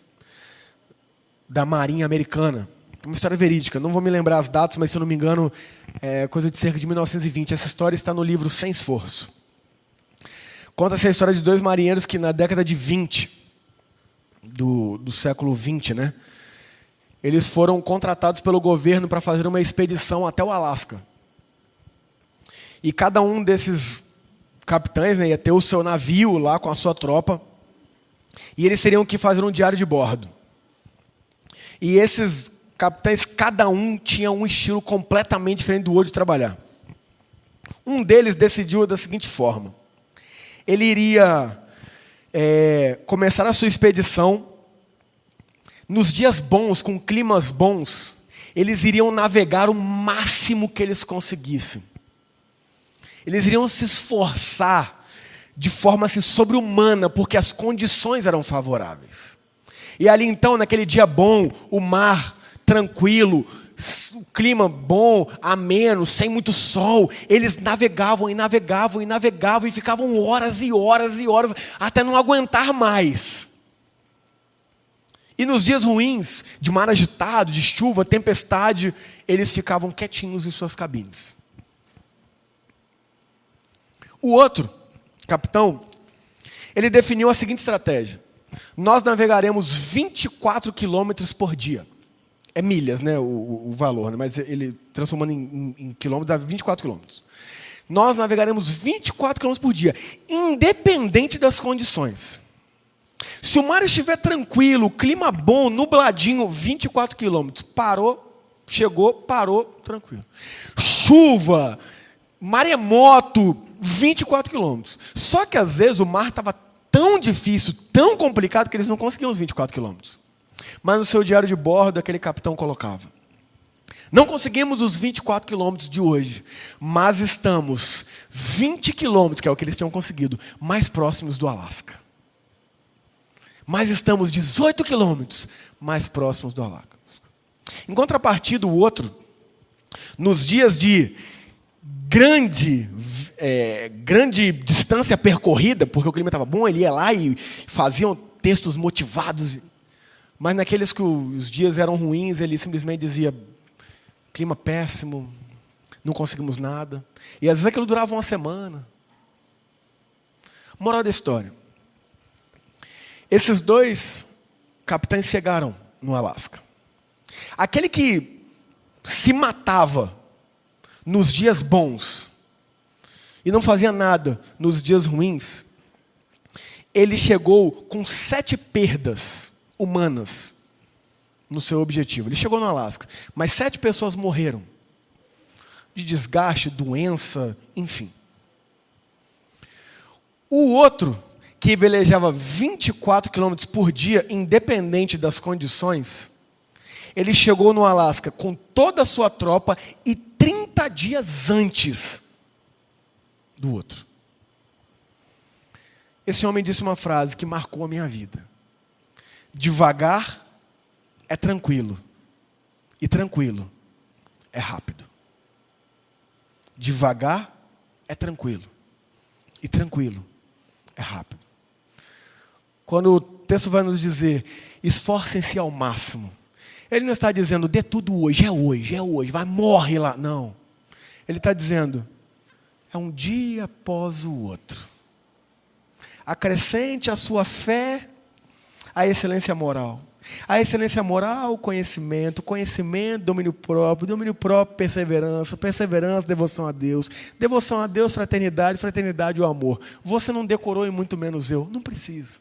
da Marinha Americana. Uma história verídica, não vou me lembrar as datas, mas se eu não me engano, é coisa de cerca de 1920. Essa história está no livro Sem Esforço. Conta-se a história de dois marinheiros que na década de 20 do, do século 20, né? Eles foram contratados pelo governo para fazer uma expedição até o Alasca. E cada um desses capitães né, ia ter o seu navio lá com a sua tropa. E eles teriam que fazer um diário de bordo. E esses capitães, cada um tinha um estilo completamente diferente do outro de trabalhar. Um deles decidiu da seguinte forma: ele iria é, começar a sua expedição nos dias bons, com climas bons, eles iriam navegar o máximo que eles conseguissem. Eles iriam se esforçar de forma assim, sobre-humana, porque as condições eram favoráveis. E ali então, naquele dia bom, o mar tranquilo, o clima bom, ameno, sem muito sol, eles navegavam e navegavam e navegavam e ficavam horas e horas e horas até não aguentar mais. E nos dias ruins, de mar agitado, de chuva, tempestade, eles ficavam quietinhos em suas cabines. O outro, capitão, ele definiu a seguinte estratégia: nós navegaremos 24 quilômetros por dia. É milhas, né, o, o valor, né, mas ele transformando em, em, em quilômetros dá 24 quilômetros. Nós navegaremos 24 quilômetros por dia, independente das condições. Se o mar estiver tranquilo, clima bom, nubladinho, 24 quilômetros, parou, chegou, parou, tranquilo. Chuva, maremoto, 24 quilômetros. Só que às vezes o mar estava tão difícil, tão complicado, que eles não conseguiam os 24 quilômetros. Mas no seu diário de bordo, aquele capitão colocava. Não conseguimos os 24 quilômetros de hoje, mas estamos 20 quilômetros, que é o que eles tinham conseguido, mais próximos do Alasca. Mas estamos 18 quilômetros mais próximos do Alasca. Em contrapartida, o outro, nos dias de grande, é, grande distância percorrida, porque o clima estava bom, ele ia lá e faziam textos motivados. Mas naqueles que os dias eram ruins, ele simplesmente dizia: clima péssimo, não conseguimos nada. E às vezes aquilo durava uma semana. Moral da história. Esses dois capitães chegaram no Alasca. Aquele que se matava nos dias bons e não fazia nada nos dias ruins, ele chegou com sete perdas humanas no seu objetivo. Ele chegou no Alasca, mas sete pessoas morreram de desgaste, doença, enfim. O outro, que velejava 24 quilômetros por dia, independente das condições, ele chegou no Alasca com toda a sua tropa e 30 dias antes do outro. Esse homem disse uma frase que marcou a minha vida. Devagar é tranquilo, e tranquilo é rápido. Devagar é tranquilo, e tranquilo é rápido. Quando o texto vai nos dizer, esforcem-se ao máximo ele não está dizendo, dê tudo hoje, é hoje, é hoje, vai, morre lá. Não. Ele está dizendo, é um dia após o outro. Acrescente a sua fé a excelência moral. A excelência moral, conhecimento, conhecimento, domínio próprio, domínio próprio, perseverança, perseverança, devoção a Deus, devoção a Deus, fraternidade, fraternidade, o amor. Você não decorou e muito menos eu. Não precisa.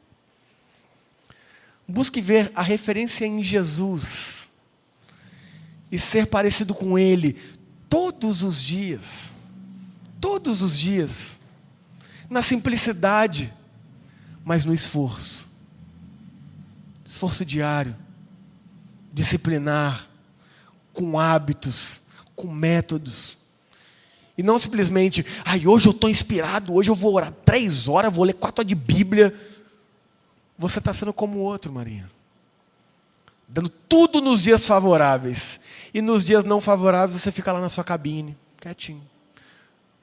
Busque ver a referência em Jesus e ser parecido com Ele todos os dias. Todos os dias. Na simplicidade, mas no esforço. Esforço diário, disciplinar, com hábitos, com métodos. E não simplesmente, ai, hoje eu estou inspirado, hoje eu vou orar três horas, vou ler quatro de Bíblia você está sendo como o outro, Marinha. Dando tudo nos dias favoráveis. E nos dias não favoráveis você fica lá na sua cabine, quietinho.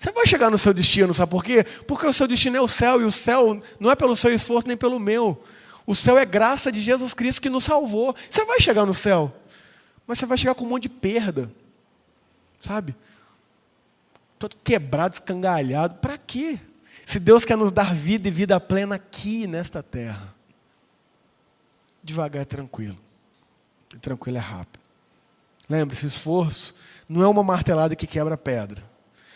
Você vai chegar no seu destino, sabe por quê? Porque o seu destino é o céu, e o céu não é pelo seu esforço nem pelo meu. O céu é graça de Jesus Cristo que nos salvou. Você vai chegar no céu, mas você vai chegar com um monte de perda, sabe? Todo quebrado, escangalhado. Para quê? Se Deus quer nos dar vida e vida plena aqui nesta terra devagar é tranquilo. E tranquilo é rápido. Lembre-se, esforço não é uma martelada que quebra pedra.